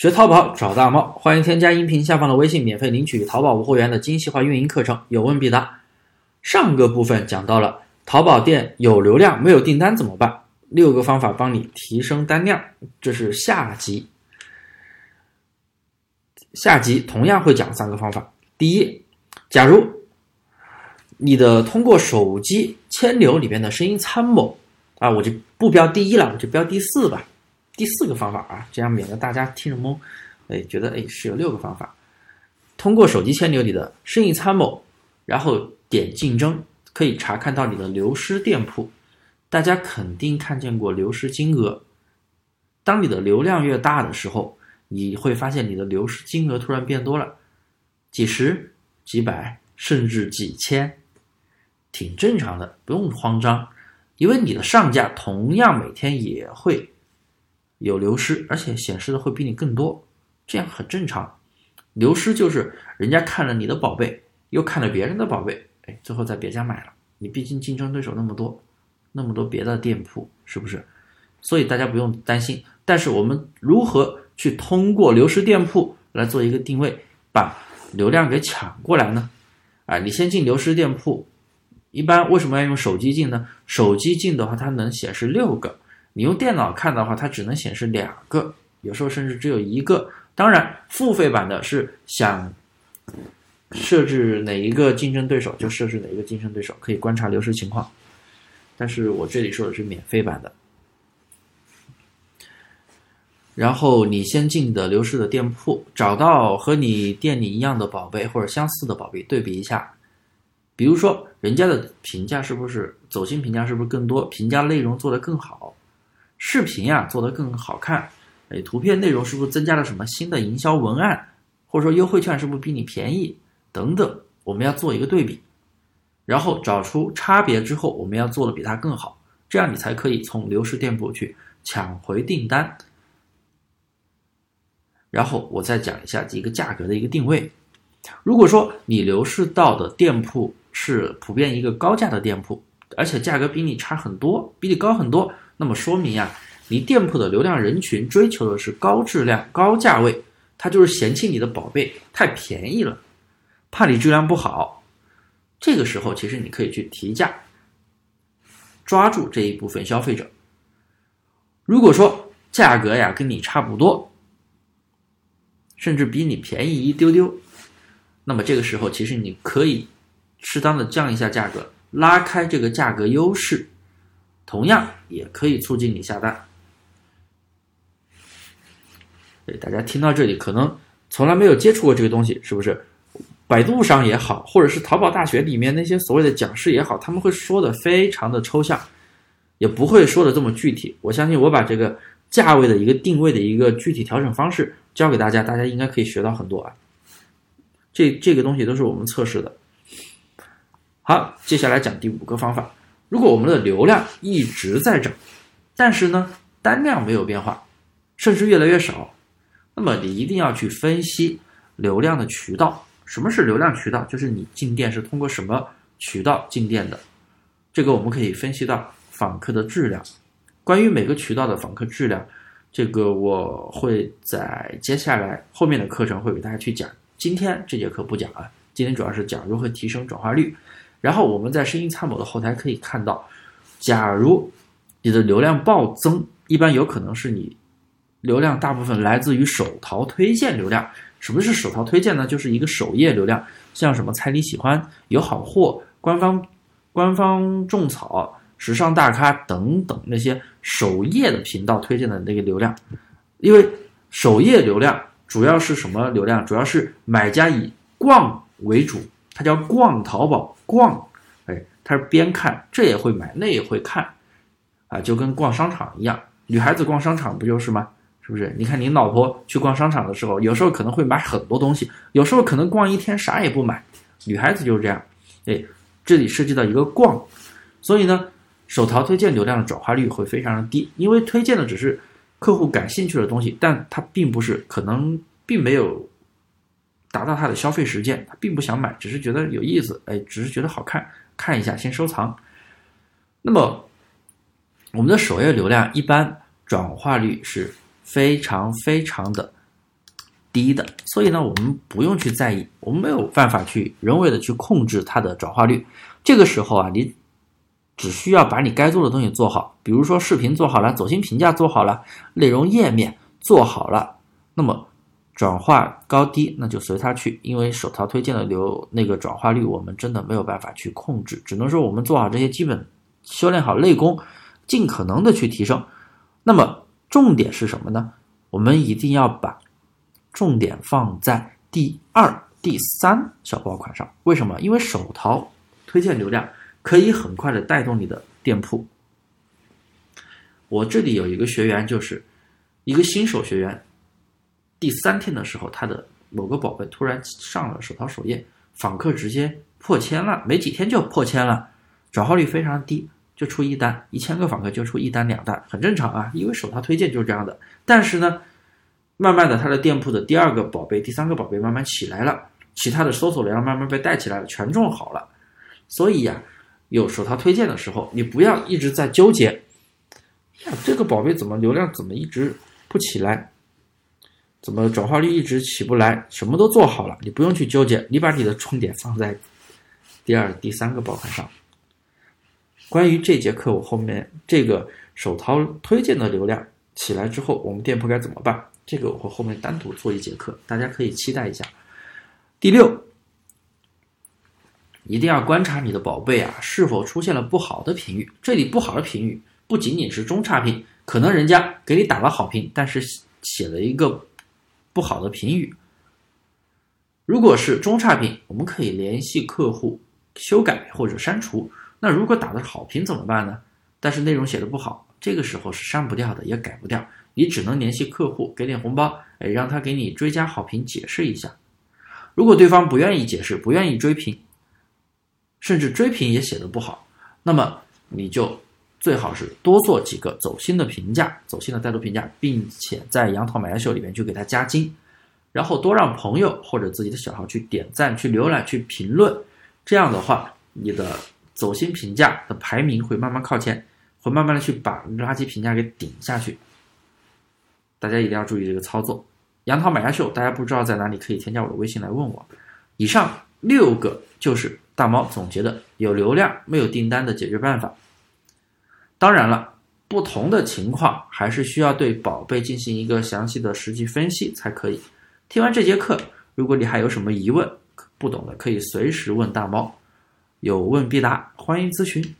学淘宝找大猫，欢迎添加音频下方的微信，免费领取淘宝无货源的精细化运营课程，有问必答。上个部分讲到了淘宝店有流量没有订单怎么办，六个方法帮你提升单量，这是下集。下集同样会讲三个方法。第一，假如你的通过手机千流里边的声音参谋啊，我就不标第一了，我就标第四吧。第四个方法啊，这样免得大家听着懵，哎，觉得哎是有六个方法。通过手机千牛里的生意参谋，然后点竞争，可以查看到你的流失店铺。大家肯定看见过流失金额。当你的流量越大的时候，你会发现你的流失金额突然变多了，几十、几百，甚至几千，挺正常的，不用慌张，因为你的上架同样每天也会。有流失，而且显示的会比你更多，这样很正常。流失就是人家看了你的宝贝，又看了别人的宝贝，哎，最后在别家买了。你毕竟竞争对手那么多，那么多别的店铺，是不是？所以大家不用担心。但是我们如何去通过流失店铺来做一个定位，把流量给抢过来呢？啊，你先进流失店铺，一般为什么要用手机进呢？手机进的话，它能显示六个。你用电脑看的话，它只能显示两个，有时候甚至只有一个。当然，付费版的是想设置哪一个竞争对手就设置哪一个竞争对手，可以观察流失情况。但是我这里说的是免费版的。然后你先进的流失的店铺，找到和你店里一样的宝贝或者相似的宝贝，对比一下。比如说，人家的评价是不是走心评价是不是更多，评价内容做得更好。视频呀做得更好看，哎，图片内容是不是增加了什么新的营销文案，或者说优惠券是不是比你便宜？等等，我们要做一个对比，然后找出差别之后，我们要做的比它更好，这样你才可以从流失店铺去抢回订单。然后我再讲一下一个价格的一个定位，如果说你流失到的店铺是普遍一个高价的店铺，而且价格比你差很多，比你高很多。那么说明呀，你店铺的流量人群追求的是高质量、高价位，他就是嫌弃你的宝贝太便宜了，怕你质量不好。这个时候，其实你可以去提价，抓住这一部分消费者。如果说价格呀跟你差不多，甚至比你便宜一丢丢，那么这个时候其实你可以适当的降一下价格，拉开这个价格优势。同样也可以促进你下单。对，大家听到这里可能从来没有接触过这个东西，是不是？百度上也好，或者是淘宝大学里面那些所谓的讲师也好，他们会说的非常的抽象，也不会说的这么具体。我相信我把这个价位的一个定位的一个具体调整方式教给大家，大家应该可以学到很多啊。这这个东西都是我们测试的。好，接下来讲第五个方法。如果我们的流量一直在涨，但是呢单量没有变化，甚至越来越少，那么你一定要去分析流量的渠道。什么是流量渠道？就是你进店是通过什么渠道进店的。这个我们可以分析到访客的质量。关于每个渠道的访客质量，这个我会在接下来后面的课程会给大家去讲。今天这节课不讲啊，今天主要是讲如何提升转化率。然后我们在声音参谋的后台可以看到，假如你的流量暴增，一般有可能是你流量大部分来自于手淘推荐流量。什么是手淘推荐呢？就是一个首页流量，像什么猜你喜欢、有好货、官方官方种草、时尚大咖等等那些首页的频道推荐的那个流量。因为首页流量主要是什么流量？主要是买家以逛为主。它叫逛淘宝逛，哎，他是边看这也会买，那也会看，啊，就跟逛商场一样。女孩子逛商场不就是吗？是不是？你看你老婆去逛商场的时候，有时候可能会买很多东西，有时候可能逛一天啥也不买。女孩子就是这样，哎，这里涉及到一个逛，所以呢，手淘推荐流量的转化率会非常的低，因为推荐的只是客户感兴趣的东西，但它并不是可能并没有。达到他的消费实践，他并不想买，只是觉得有意思，哎，只是觉得好看，看一下先收藏。那么，我们的首页流量一般转化率是非常非常的低的，所以呢，我们不用去在意，我们没有办法去人为的去控制它的转化率。这个时候啊，你只需要把你该做的东西做好，比如说视频做好了，走心评价做好了，内容页面做好了，那么转化高低那就随它去，因为手淘推荐的流那个转化率我们真的没有办法去控制，只能说我们做好这些基本，修炼好内功，尽可能的去提升。那么重点是什么呢？我们一定要把重点放在第二、第三小爆款上。为什么？因为手淘推荐流量可以很快的带动你的店铺。我这里有一个学员，就是一个新手学员，第三天的时候，他的某个宝贝突然上了手淘首页，访客直接破千了，没几天就破千了，转化率非常低。就出一单，一千个访客就出一单两单，很正常啊，因为手淘推荐就是这样的。但是呢，慢慢的他的店铺的第二个宝贝、第三个宝贝慢慢起来了，其他的搜索流量慢慢被带起来了，权重好了。所以呀，有手淘推荐的时候，你不要一直在纠结，呀，这个宝贝怎么流量怎么一直不起来，怎么转化率一直起不来，什么都做好了，你不用去纠结，你把你的重点放在第二、第三个爆款上。关于这节课，我后面这个手淘推荐的流量起来之后，我们店铺该怎么办？这个我会后面单独做一节课，大家可以期待一下。第六，一定要观察你的宝贝啊是否出现了不好的评语。这里不好的评语不仅仅是中差评，可能人家给你打了好评，但是写了一个不好的评语。如果是中差评，我们可以联系客户修改或者删除。那如果打的好评怎么办呢？但是内容写的不好，这个时候是删不掉的，也改不掉，你只能联系客户给点红包，哎，让他给你追加好评，解释一下。如果对方不愿意解释，不愿意追评，甚至追评也写的不好，那么你就最好是多做几个走心的评价，走心的带读评价，并且在杨桃买家秀里面去给他加精，然后多让朋友或者自己的小号去点赞、去浏览、去评论，这样的话，你的。走心评价的排名会慢慢靠前，会慢慢的去把垃圾评价给顶下去。大家一定要注意这个操作。杨桃买家秀，大家不知道在哪里可以添加我的微信来问我。以上六个就是大猫总结的有流量没有订单的解决办法。当然了，不同的情况还是需要对宝贝进行一个详细的实际分析才可以。听完这节课，如果你还有什么疑问不懂的，可以随时问大猫。有问必答，欢迎咨询。